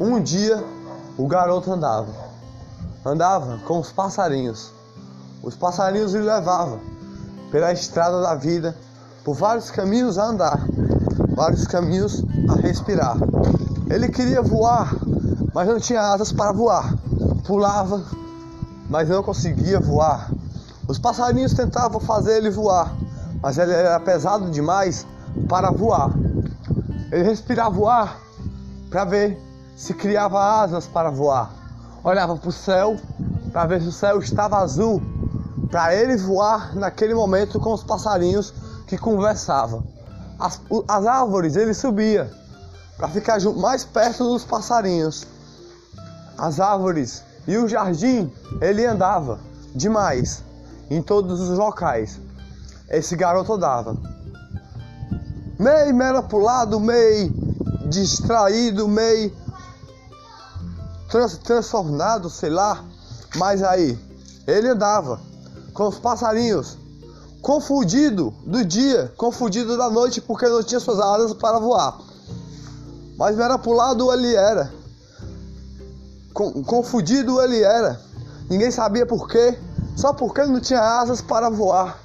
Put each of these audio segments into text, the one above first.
Um dia o garoto andava, andava com os passarinhos. Os passarinhos lhe levavam pela estrada da vida, por vários caminhos a andar, vários caminhos a respirar. Ele queria voar, mas não tinha asas para voar. Pulava, mas não conseguia voar. Os passarinhos tentavam fazer ele voar, mas ele era pesado demais para voar. Ele respirava voar para ver se criava asas para voar. Olhava para o céu para ver se o céu estava azul, para ele voar naquele momento com os passarinhos que conversavam. As, as árvores ele subia para ficar mais perto dos passarinhos. As árvores e o jardim ele andava demais em todos os locais. Esse garoto andava meio mera pro lado, meio distraído, meio trans, sei lá. Mas aí, ele andava com os passarinhos, confundido do dia, confundido da noite, porque não tinha suas asas para voar. Mas era pro lado ele era. Confundido ele era. Ninguém sabia por quê, só porque não tinha asas para voar.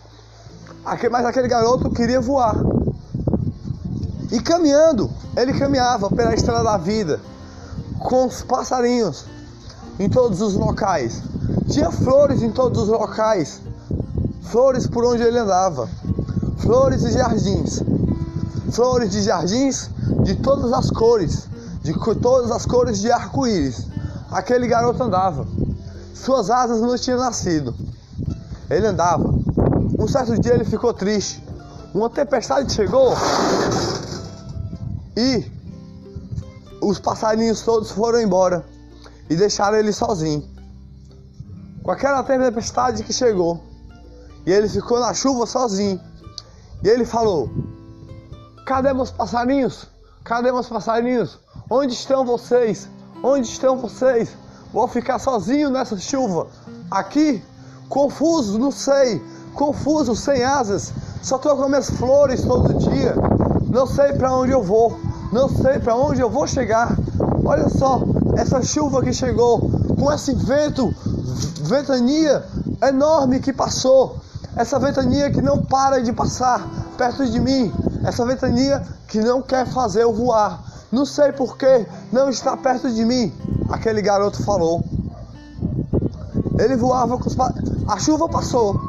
Mas aquele garoto queria voar. E caminhando, ele caminhava pela estrada da vida, com os passarinhos em todos os locais. Tinha flores em todos os locais, flores por onde ele andava, flores e jardins, flores de jardins de todas as cores, de todas as cores de arco-íris. Aquele garoto andava, suas asas não tinham nascido. Ele andava. Um certo dia ele ficou triste. Uma tempestade chegou e os passarinhos todos foram embora e deixaram ele sozinho. Com aquela tempestade que chegou, e ele ficou na chuva sozinho. E ele falou: Cadê meus passarinhos? Cadê meus passarinhos? Onde estão vocês? Onde estão vocês? Vou ficar sozinho nessa chuva. Aqui, confuso, não sei. Confuso, sem asas. Só tô com minhas flores todo dia. Não sei para onde eu vou, não sei para onde eu vou chegar. Olha só, essa chuva que chegou, com esse vento, ventania enorme que passou, essa ventania que não para de passar perto de mim, essa ventania que não quer fazer eu voar. Não sei por que não está perto de mim. Aquele garoto falou. Ele voava com os pa... A chuva passou.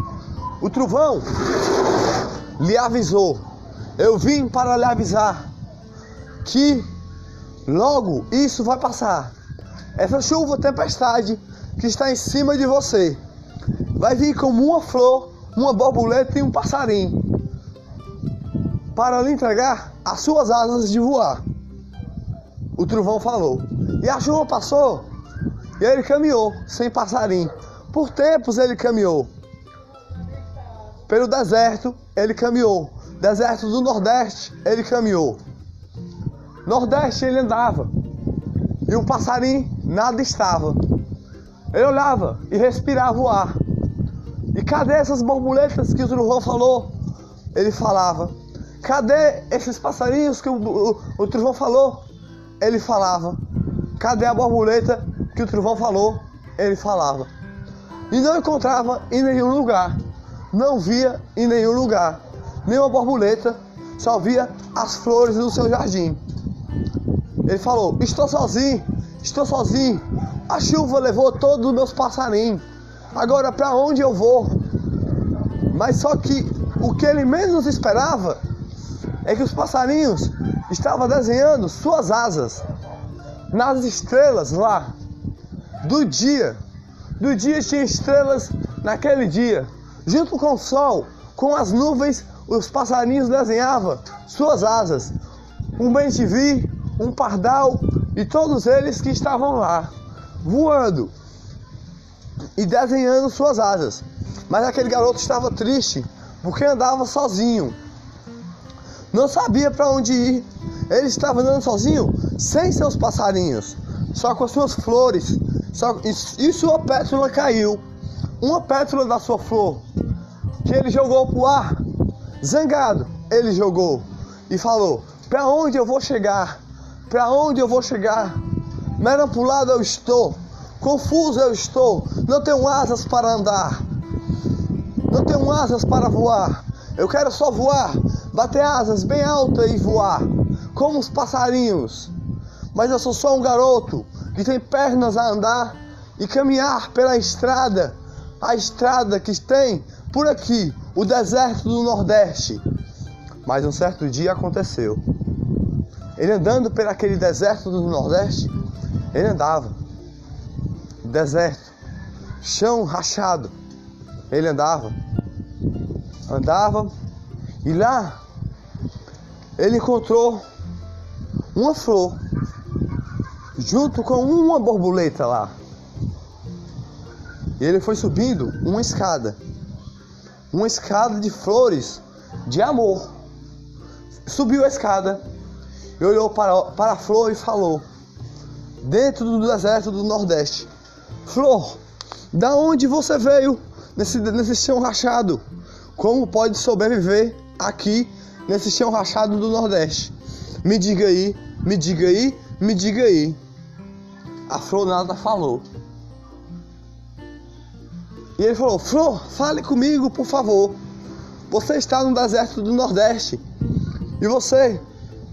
O trovão lhe avisou eu vim para lhe avisar que logo isso vai passar. Essa chuva, tempestade que está em cima de você, vai vir como uma flor, uma borboleta e um passarinho para lhe entregar as suas asas de voar. O trovão falou. E a chuva passou e ele caminhou sem passarinho. Por tempos ele caminhou. Pelo deserto ele caminhou Deserto do Nordeste, ele caminhou. Nordeste ele andava. E o passarinho nada estava. Ele olhava e respirava o ar. E cadê essas borboletas que o trovão falou? Ele falava. Cadê esses passarinhos que o, o, o trovão falou? Ele falava. Cadê a borboleta que o trovão falou? Ele falava. E não encontrava em nenhum lugar. Não via em nenhum lugar nenhuma borboleta, só via as flores do seu jardim. Ele falou: Estou sozinho, estou sozinho. A chuva levou todos os meus passarinhos. Agora para onde eu vou? Mas só que o que ele menos esperava é que os passarinhos estavam desenhando suas asas nas estrelas lá do dia. Do dia tinha estrelas naquele dia, junto com o sol, com as nuvens os passarinhos desenhavam suas asas. Um bem-te-vi, um pardal e todos eles que estavam lá, voando e desenhando suas asas. Mas aquele garoto estava triste porque andava sozinho. Não sabia para onde ir. Ele estava andando sozinho, sem seus passarinhos, só com as suas flores. Só, e, sua pétala caiu. Uma pétala da sua flor que ele jogou para o ar Zangado, ele jogou e falou: Para onde eu vou chegar? Para onde eu vou chegar? Manipulado eu estou. Confuso eu estou. Não tenho asas para andar. Não tenho asas para voar. Eu quero só voar, bater asas bem altas e voar, como os passarinhos. Mas eu sou só um garoto que tem pernas a andar e caminhar pela estrada, a estrada que tem por aqui, o deserto do Nordeste. Mas um certo dia aconteceu. Ele andando por aquele deserto do Nordeste, ele andava. Deserto, chão rachado. Ele andava. Andava e lá ele encontrou uma flor junto com uma borboleta lá. E ele foi subindo uma escada. Uma escada de flores de amor. Subiu a escada e olhou para, para a flor e falou: Dentro do deserto do Nordeste, Flor, da onde você veio nesse, nesse chão rachado? Como pode sobreviver aqui nesse chão rachado do Nordeste? Me diga aí, me diga aí, me diga aí. A Flor nada falou. E ele falou: Flor, fale comigo, por favor. Você está no deserto do Nordeste e você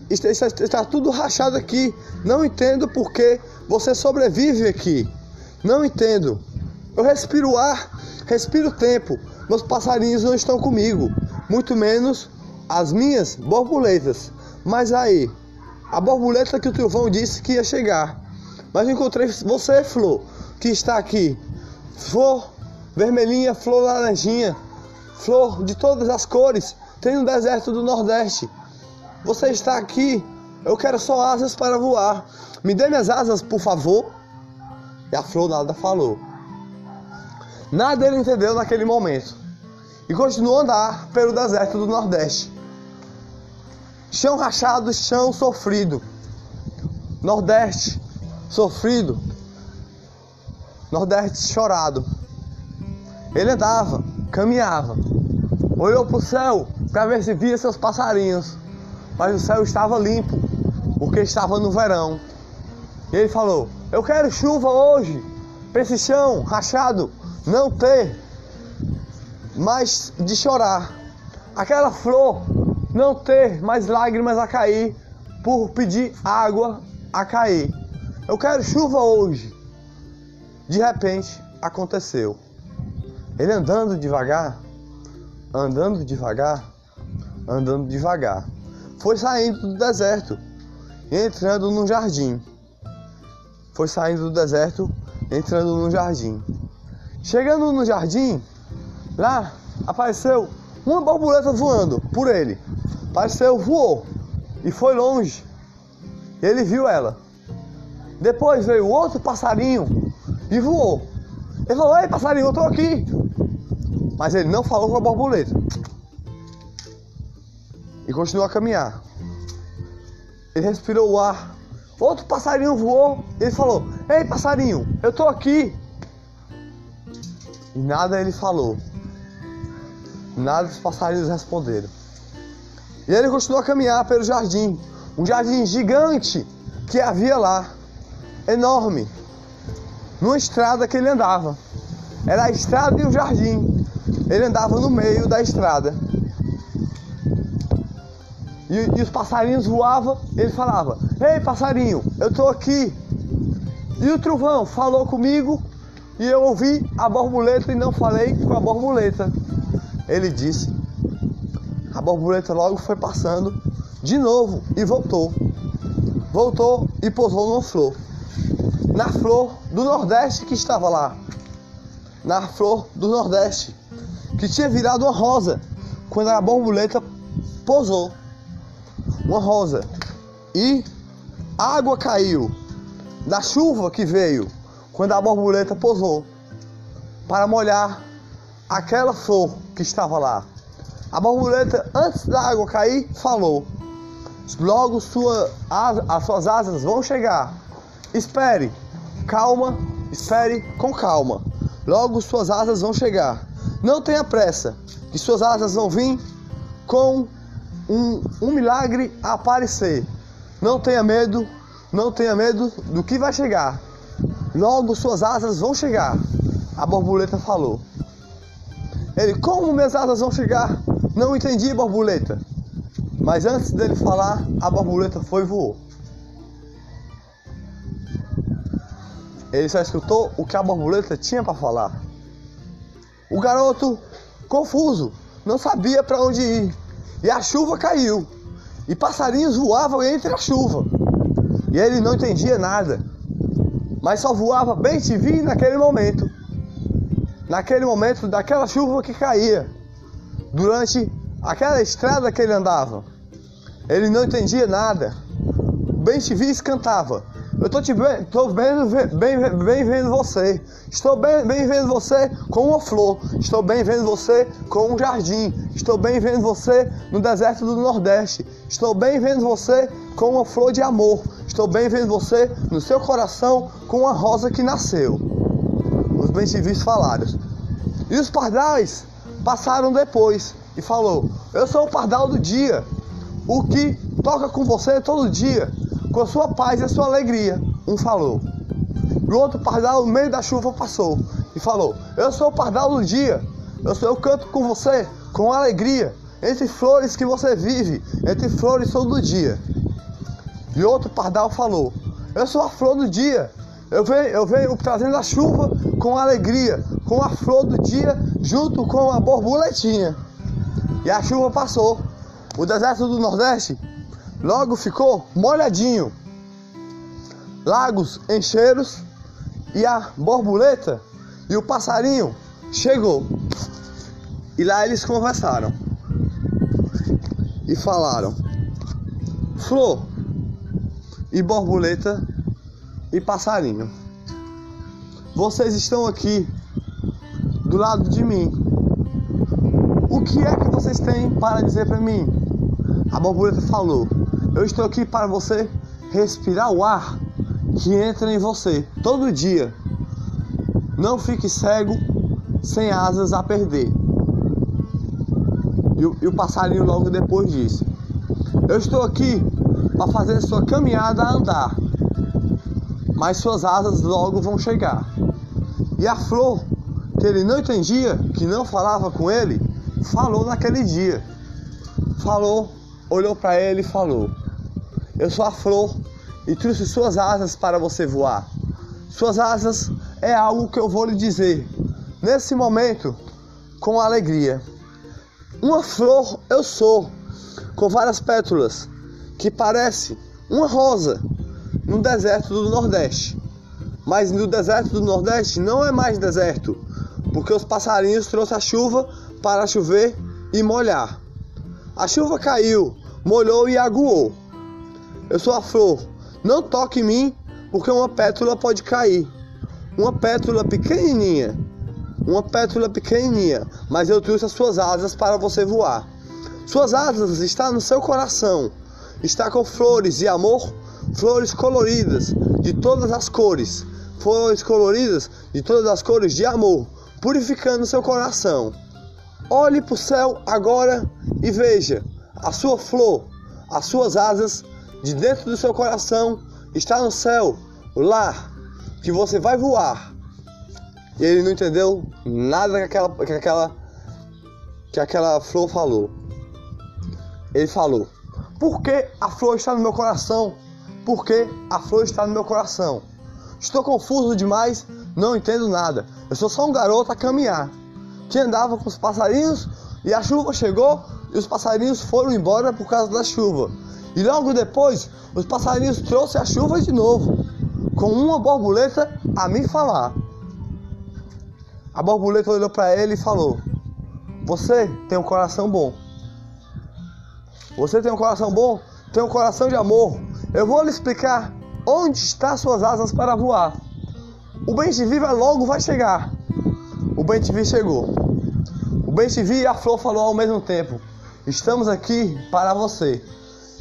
está, está, está tudo rachado aqui. Não entendo por que você sobrevive aqui. Não entendo. Eu respiro ar, respiro tempo. Meus passarinhos não estão comigo, muito menos as minhas borboletas. Mas aí, a borboleta que o trovão disse que ia chegar. Mas encontrei você, Flor, que está aqui. Flor vermelhinha, flor laranjinha, flor de todas as cores, tem no deserto do Nordeste. Você está aqui, eu quero só asas para voar. Me dê minhas asas, por favor. E a flor nada falou. Nada ele entendeu naquele momento. E continuou a andar pelo deserto do Nordeste. Chão rachado, chão sofrido. Nordeste sofrido. Nordeste chorado. Ele andava, caminhava, olhou para o céu para ver se via seus passarinhos, mas o céu estava limpo, porque estava no verão. E ele falou: Eu quero chuva hoje, para esse chão rachado não ter mais de chorar, aquela flor não ter mais lágrimas a cair por pedir água a cair. Eu quero chuva hoje. De repente aconteceu. Ele andando devagar, andando devagar, andando devagar, foi saindo do deserto, entrando num jardim. Foi saindo do deserto, entrando num jardim. Chegando no jardim, lá apareceu uma borboleta voando por ele. Apareceu, voou e foi longe. Ele viu ela. Depois veio outro passarinho e voou. Ele falou: Ei, passarinho, eu tô aqui. Mas ele não falou com a borboleta. E continuou a caminhar. Ele respirou o ar. Outro passarinho voou. Ele falou: Ei, passarinho, eu tô aqui. E nada ele falou. Nada os passarinhos responderam. E ele continuou a caminhar pelo jardim. Um jardim gigante que havia lá. Enorme. Numa estrada que ele andava. Era a estrada e o jardim. Ele andava no meio da estrada. E, e os passarinhos voavam, ele falava: Ei passarinho, eu estou aqui. E o trovão falou comigo e eu ouvi a borboleta e não falei com a borboleta. Ele disse. A borboleta logo foi passando de novo e voltou. Voltou e pousou numa flor. Na flor do Nordeste que estava lá. Na flor do Nordeste que tinha virado uma rosa quando a borboleta pousou. Uma rosa. E água caiu da chuva que veio quando a borboleta pousou para molhar aquela flor que estava lá. A borboleta, antes da água cair, falou: Logo sua, as suas asas vão chegar. Espere, calma, espere com calma. Logo suas asas vão chegar. Não tenha pressa, que suas asas vão vir com um, um milagre aparecer. Não tenha medo, Não tenha medo do que vai chegar. Logo suas asas vão chegar. A borboleta falou. Ele, como minhas asas vão chegar? Não entendi, borboleta. Mas antes dele falar, a borboleta foi e voou. Ele só escutou o que a borboleta tinha para falar. O garoto, confuso, não sabia para onde ir. E a chuva caiu. E passarinhos voavam entre a chuva. E ele não entendia nada. Mas só voava bem te vi naquele momento. Naquele momento daquela chuva que caía. Durante aquela estrada que ele andava. Ele não entendia nada. Bem te vi cantava. Eu tô te bem, tô bem, bem, bem vendo você. Estou bem, bem vendo você com uma flor. Estou bem vendo você com um jardim. Estou bem vendo você no deserto do Nordeste. Estou bem vendo você com uma flor de amor. Estou bem vendo você no seu coração com uma rosa que nasceu. Os bem-te-vis falaram. E os pardais passaram depois e falou: Eu sou o pardal do dia, o que toca com você todo dia com a sua paz e a sua alegria. Um falou. O outro pardal, no meio da chuva, passou e falou: Eu sou o pardal do dia. Eu sou eu canto com você com alegria, entre flores que você vive, entre flores todo dia. E outro pardal falou: Eu sou a flor do dia. Eu venho, eu venho trazendo a chuva com alegria, com a flor do dia, junto com a borboletinha. E a chuva passou. O deserto do Nordeste Logo ficou molhadinho. Lagos encheram e a borboleta e o passarinho chegou. E lá eles conversaram e falaram: Flor e borboleta e passarinho, vocês estão aqui do lado de mim. O que é que vocês têm para dizer para mim? A borboleta falou: eu estou aqui para você respirar o ar que entra em você todo dia. Não fique cego, sem asas a perder. E o, e o passarinho logo depois disse: Eu estou aqui para fazer sua caminhada andar, mas suas asas logo vão chegar. E a flor, que ele não entendia, que não falava com ele, falou naquele dia. Falou, olhou para ele e falou: eu sou a flor e trouxe suas asas para você voar. Suas asas é algo que eu vou lhe dizer nesse momento com alegria. Uma flor eu sou, com várias pétalas, que parece uma rosa no deserto do Nordeste. Mas no deserto do Nordeste não é mais deserto, porque os passarinhos trouxeram a chuva para chover e molhar. A chuva caiu, molhou e aguou. Eu sou a flor. Não toque em mim, porque uma pétula pode cair. Uma pétula pequenininha. Uma pétula pequenininha. Mas eu trouxe as suas asas para você voar. Suas asas estão no seu coração. Está com flores e amor, flores coloridas de todas as cores. Flores coloridas de todas as cores de amor, purificando seu coração. Olhe para o céu agora e veja a sua flor, as suas asas de dentro do seu coração está no céu, lá, que você vai voar. E ele não entendeu nada que aquela, que aquela, que aquela flor falou. Ele falou: Por que a flor está no meu coração? Por que a flor está no meu coração? Estou confuso demais, não entendo nada. Eu sou só um garoto a caminhar, que andava com os passarinhos e a chuva chegou e os passarinhos foram embora por causa da chuva. E logo depois, os passarinhos trouxeram a chuva de novo, com uma borboleta a me falar. A borboleta olhou para ele e falou: Você tem um coração bom. Você tem um coração bom? Tem um coração de amor. Eu vou lhe explicar onde estão suas asas para voar. O bem te viva logo vai chegar. O bem te vi chegou. O bem te vi e a flor falou ao mesmo tempo: Estamos aqui para você.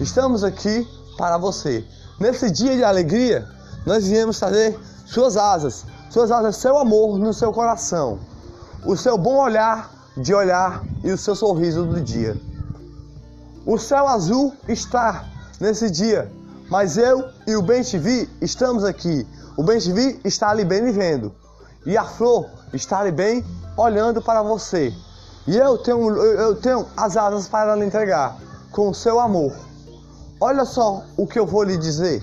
Estamos aqui para você. Nesse dia de alegria, nós viemos trazer suas asas, suas asas, seu amor no seu coração, o seu bom olhar de olhar e o seu sorriso do dia. O céu azul está nesse dia Mas eu e o Ben TV estamos aqui. O Ben TV está ali bem me vendo. E a flor está ali bem olhando para você. E eu tenho, eu tenho as asas para lhe entregar com o seu amor. Olha só o que eu vou lhe dizer.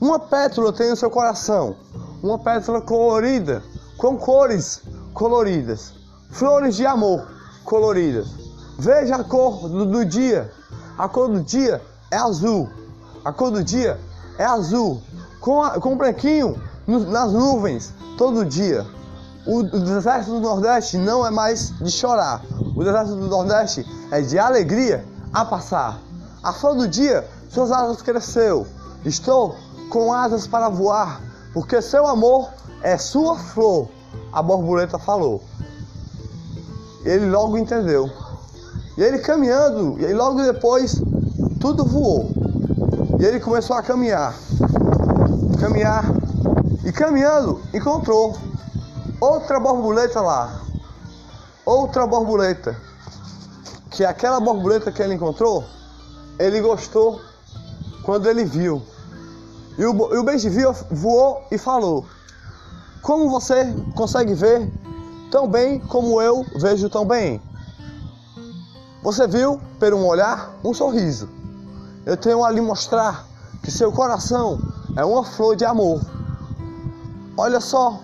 Uma pétala tem no seu coração, uma pétala colorida, com cores coloridas, flores de amor coloridas. Veja a cor do, do dia. A cor do dia é azul. A cor do dia é azul, com, a, com branquinho no, nas nuvens todo dia. O, o deserto do Nordeste não é mais de chorar. O deserto do Nordeste é de alegria a passar. A flor do dia, suas asas cresceu. Estou com asas para voar, porque seu amor é sua flor. A borboleta falou. Ele logo entendeu. E ele caminhando, e logo depois tudo voou. E ele começou a caminhar. Caminhar. E caminhando, encontrou outra borboleta lá. Outra borboleta. Que aquela borboleta que ele encontrou, ele gostou quando ele viu. E o, e o beijo voou e falou: Como você consegue ver tão bem como eu vejo tão bem? Você viu, por um olhar, um sorriso. Eu tenho a lhe mostrar que seu coração é uma flor de amor. Olha só,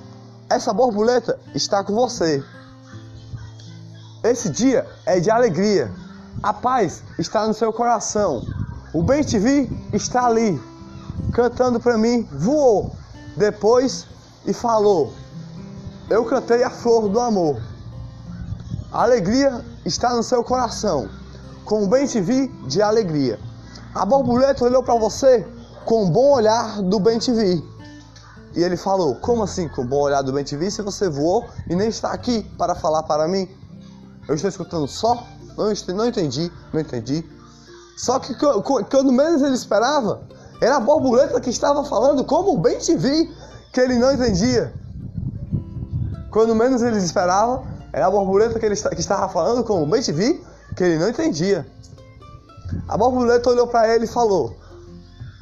essa borboleta está com você. Esse dia é de alegria. A paz está no seu coração. O bem te vi está ali, cantando para mim, voou depois e falou: Eu cantei a flor do amor. A alegria está no seu coração, com o bem te vi de alegria. A borboleta olhou para você com um bom olhar do bem te vi. E ele falou: Como assim com um bom olhar do bem te vi se você voou e nem está aqui para falar para mim? Eu estou escutando só não, entendi, não entendi. Só que quando menos ele esperava, era a borboleta que estava falando como bem te vi, que ele não entendia. Quando menos ele esperava, era a borboleta que ele que estava falando como bem te vi, que ele não entendia. A borboleta olhou para ele e falou: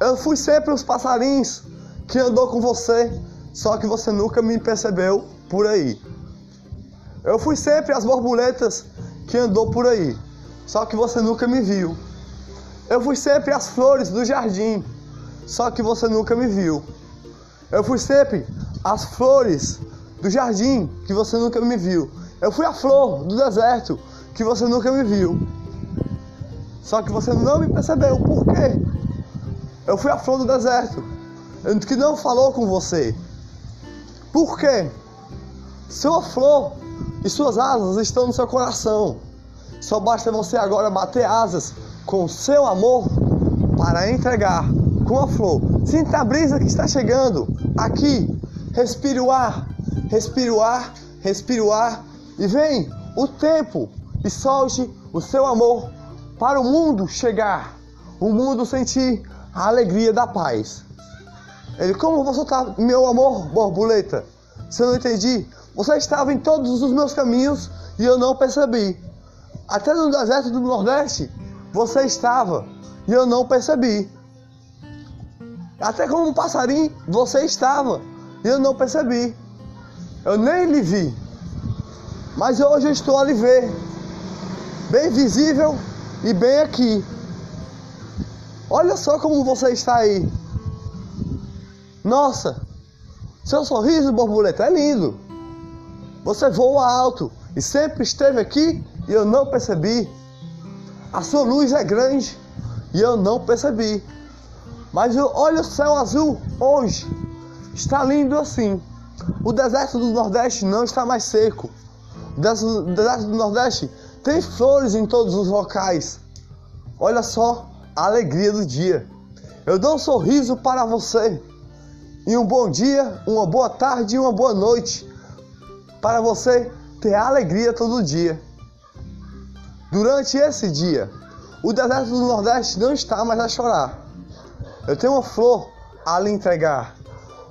Eu fui sempre os passarinhos que andou com você, só que você nunca me percebeu por aí. Eu fui sempre as borboletas que andou por aí, só que você nunca me viu. Eu fui sempre as flores do jardim, só que você nunca me viu. Eu fui sempre as flores do jardim, que você nunca me viu. Eu fui a flor do deserto, que você nunca me viu. Só que você não me percebeu. Por quê? Eu fui a flor do deserto, que não falou com você. Por quê? Sua flor e suas asas estão no seu coração. Só basta você agora bater asas com o seu amor para entregar com a flor. Sinta a brisa que está chegando aqui. Respire o ar, respire o ar, respire o ar e vem o tempo e solte o seu amor para o mundo chegar, o mundo sentir a alegria da paz. Ele, como vou soltar meu amor, borboleta? Se eu não entendi, você estava em todos os meus caminhos e eu não percebi. Até no deserto do Nordeste, você estava e eu não percebi. Até como um passarinho, você estava e eu não percebi. Eu nem lhe vi. Mas hoje eu estou a lhe ver. Bem visível e bem aqui. Olha só como você está aí. Nossa, seu sorriso, borboleta, é lindo. Você voa alto e sempre esteve aqui e eu não percebi. A sua luz é grande e eu não percebi. Mas olha o céu azul hoje. Está lindo assim. O deserto do Nordeste não está mais seco. O deserto do Nordeste tem flores em todos os locais. Olha só a alegria do dia. Eu dou um sorriso para você. E um bom dia, uma boa tarde e uma boa noite para você ter alegria todo dia. Durante esse dia, o deserto do Nordeste não está mais a chorar. Eu tenho uma flor a lhe entregar,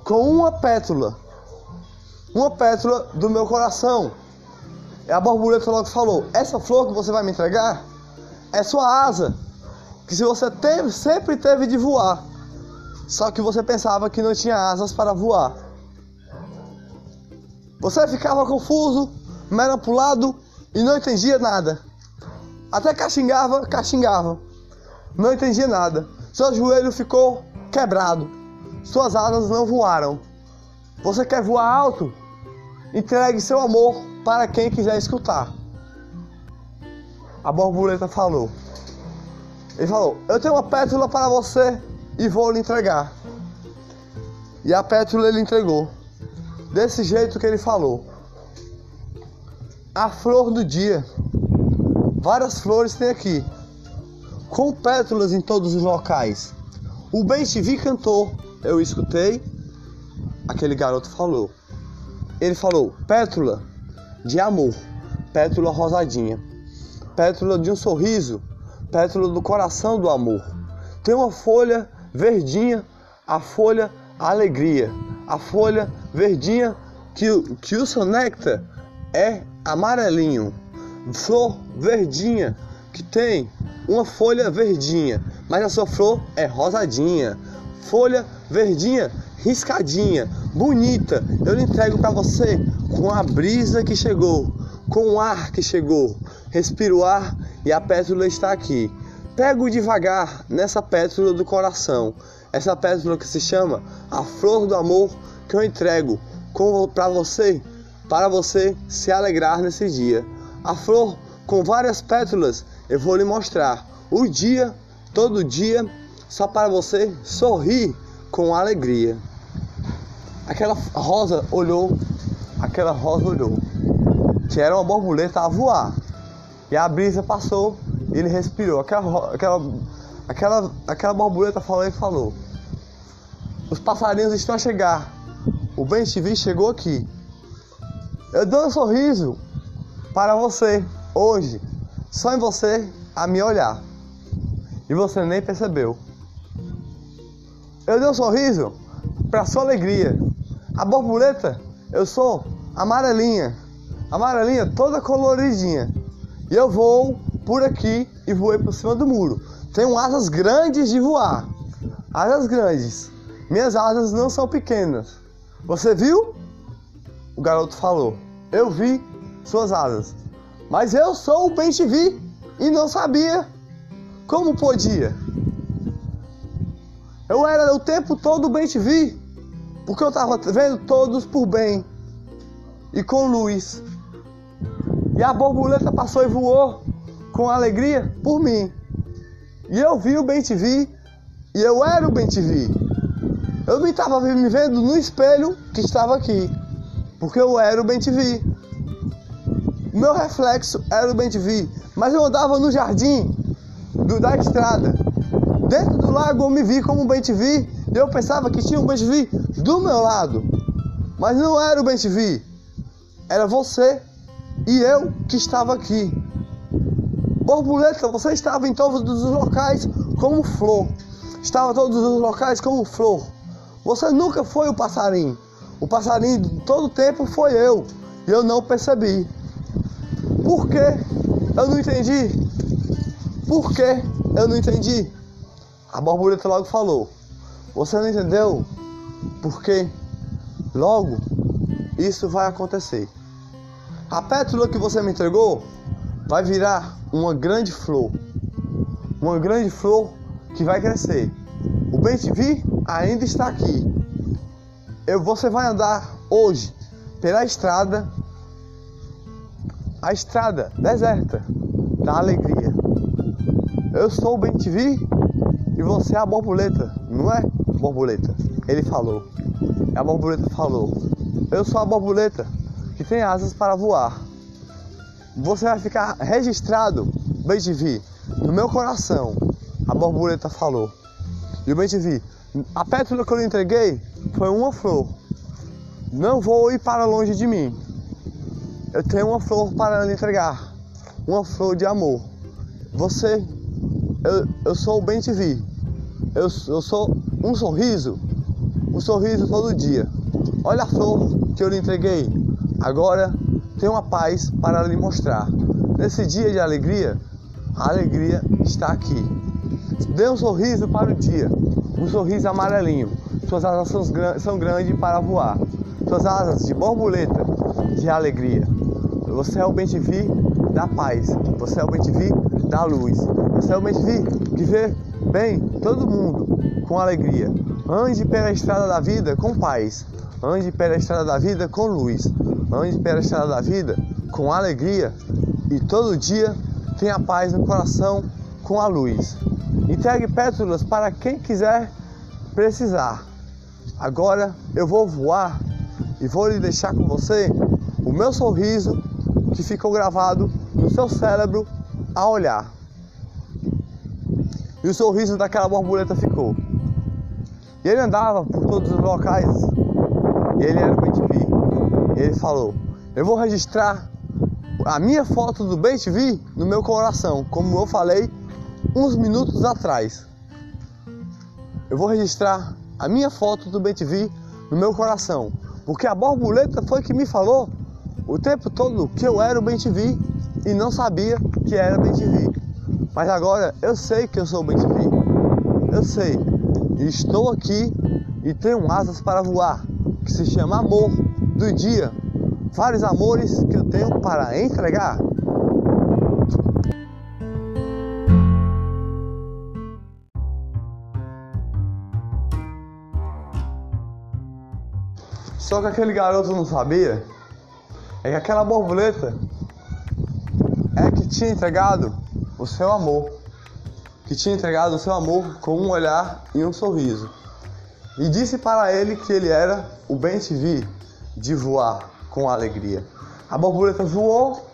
com uma pétula, uma pétula do meu coração. E a borboleta logo falou: Essa flor que você vai me entregar é sua asa, que se você teve, sempre teve de voar. Só que você pensava que não tinha asas para voar. Você ficava confuso, manipulado e não entendia nada. Até caxingava, caxingava. Não entendia nada. Seu joelho ficou quebrado. Suas asas não voaram. Você quer voar alto? Entregue seu amor para quem quiser escutar. A borboleta falou. Ele falou: Eu tenho uma pétala para você e vou lhe entregar. E a pétala ele entregou. Desse jeito que ele falou. A flor do dia. Várias flores tem aqui. Com pétalas em todos os locais. O Ben TV cantou. Eu escutei. Aquele garoto falou. Ele falou: Pétala de amor. Pétala rosadinha. Pétala de um sorriso. Pétala do coração do amor. Tem uma folha verdinha, a folha alegria, a folha verdinha que, que o seu néctar é amarelinho, flor verdinha que tem uma folha verdinha, mas a sua flor é rosadinha, folha verdinha, riscadinha, bonita. Eu lhe entrego para você com a brisa que chegou, com o ar que chegou. Respira o ar e a pétala está aqui. Pego devagar nessa pétala do coração, essa pétala que se chama a flor do amor que eu entrego para você, para você se alegrar nesse dia. A flor com várias pétalas eu vou lhe mostrar. O dia, todo dia, só para você sorrir com alegria. Aquela rosa olhou, aquela rosa olhou, que era uma borboleta a voar. E a brisa passou ele respirou. Aquela, aquela, aquela, aquela borboleta falou e falou: Os passarinhos estão a chegar. O Ben TV chegou aqui. Eu dou um sorriso para você hoje, só em você a me olhar. E você nem percebeu. Eu dei um sorriso para sua alegria. A borboleta, eu sou amarelinha, amarelinha toda coloridinha. E eu vou por aqui e voei por cima do muro. Tenho asas grandes de voar. Asas grandes. Minhas asas não são pequenas. Você viu? O garoto falou. Eu vi suas asas. Mas eu sou o Ben TV e não sabia. Como podia? Eu era o tempo todo bem TV, porque eu estava vendo todos por bem e com luz. E a borboleta passou e voou com alegria por mim. E eu vi o Ben TV e eu era o Ben TV. Eu não estava me vendo no espelho que estava aqui, porque eu era o Ben TV. Meu reflexo era o Ben TV, mas eu andava no jardim do, da estrada. Dentro do lago eu me vi como Ben TV e eu pensava que tinha um Ben TV do meu lado. Mas não era o Ben TV, era você e eu que estava aqui. Borboleta, você estava em todos os locais como flor. Estava em todos os locais como flor. Você nunca foi o passarinho. O passarinho todo tempo foi eu. E eu não percebi. Por que eu não entendi? Por que eu não entendi? A borboleta logo falou. Você não entendeu? Porque logo isso vai acontecer. A pétala que você me entregou vai virar uma grande flor. Uma grande flor que vai crescer. O bem TV ainda está aqui. Eu, você vai andar hoje pela estrada, a estrada deserta da alegria. Eu sou o Ben TV e você é a borboleta, não é borboleta? Ele falou. A borboleta falou. Eu sou a borboleta que tem asas para voar você vai ficar registrado, te no meu coração. A borboleta falou. E o te a pétala que eu lhe entreguei foi uma flor. Não vou ir para longe de mim. Eu tenho uma flor para lhe entregar. Uma flor de amor. Você, eu, eu sou o te Eu, eu sou um sorriso. Um sorriso todo dia. Olha a flor que eu lhe entreguei. Agora tenho uma paz para lhe mostrar. Nesse dia de alegria, a alegria está aqui. Dê um sorriso para o dia. um sorriso amarelinho. Suas asas são, grandes para voar. Suas asas de borboleta, de alegria. Você é o bem-te-vi da paz. Você é o bem-te-vi da luz. Você é o bem-te-vi que vê bem todo mundo com alegria. Ande pela estrada da vida com paz. Ande pela estrada da vida com luz. Ande pela estrada da vida com alegria. E todo dia tenha paz no coração com a luz. Entregue pétalas para quem quiser precisar. Agora eu vou voar e vou lhe deixar com você o meu sorriso que ficou gravado no seu cérebro a olhar. E o sorriso daquela borboleta ficou. E ele andava por todos os locais. E ele era o bem TV. E ele falou: Eu vou registrar a minha foto do bem TV no meu coração, como eu falei uns minutos atrás. Eu vou registrar a minha foto do BTV no meu coração, porque a borboleta foi que me falou o tempo todo que eu era o BTV e não sabia que era BTV. Mas agora eu sei que eu sou o BTV. Eu sei. Estou aqui e tenho asas para voar, que se chama amor do dia. Vários amores que eu tenho para entregar. Só que aquele garoto não sabia é que aquela borboleta é que tinha entregado o seu amor, que tinha entregado o seu amor com um olhar e um sorriso. E disse para ele que ele era o bem te vi de voar com alegria. A borboleta voou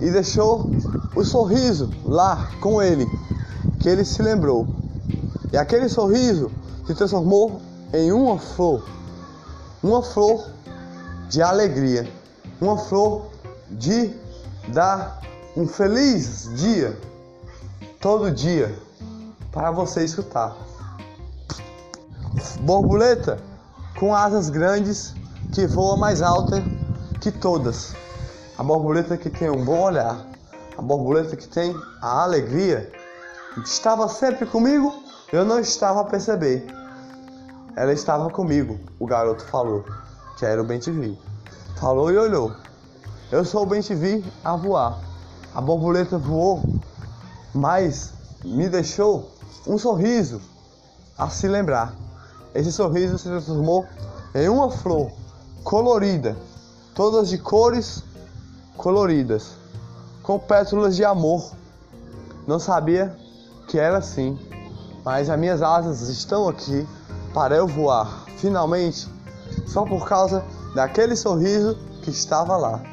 e deixou o sorriso lá com ele, que ele se lembrou. E aquele sorriso se transformou em uma flor uma flor de alegria, uma flor de dar um feliz dia todo dia para você escutar. Borboleta com asas grandes que voa mais alta que todas. A borboleta que tem um bom olhar, a borboleta que tem a alegria, estava sempre comigo, eu não estava a perceber. Ela estava comigo, o garoto falou, que era o Bentivi. Falou e olhou. Eu sou o Bentivi a voar. A borboleta voou, mas me deixou um sorriso a se lembrar. Esse sorriso se transformou em uma flor colorida, todas de cores coloridas, com pétalas de amor. Não sabia que era assim, mas as minhas asas estão aqui para eu voar, finalmente, só por causa daquele sorriso que estava lá.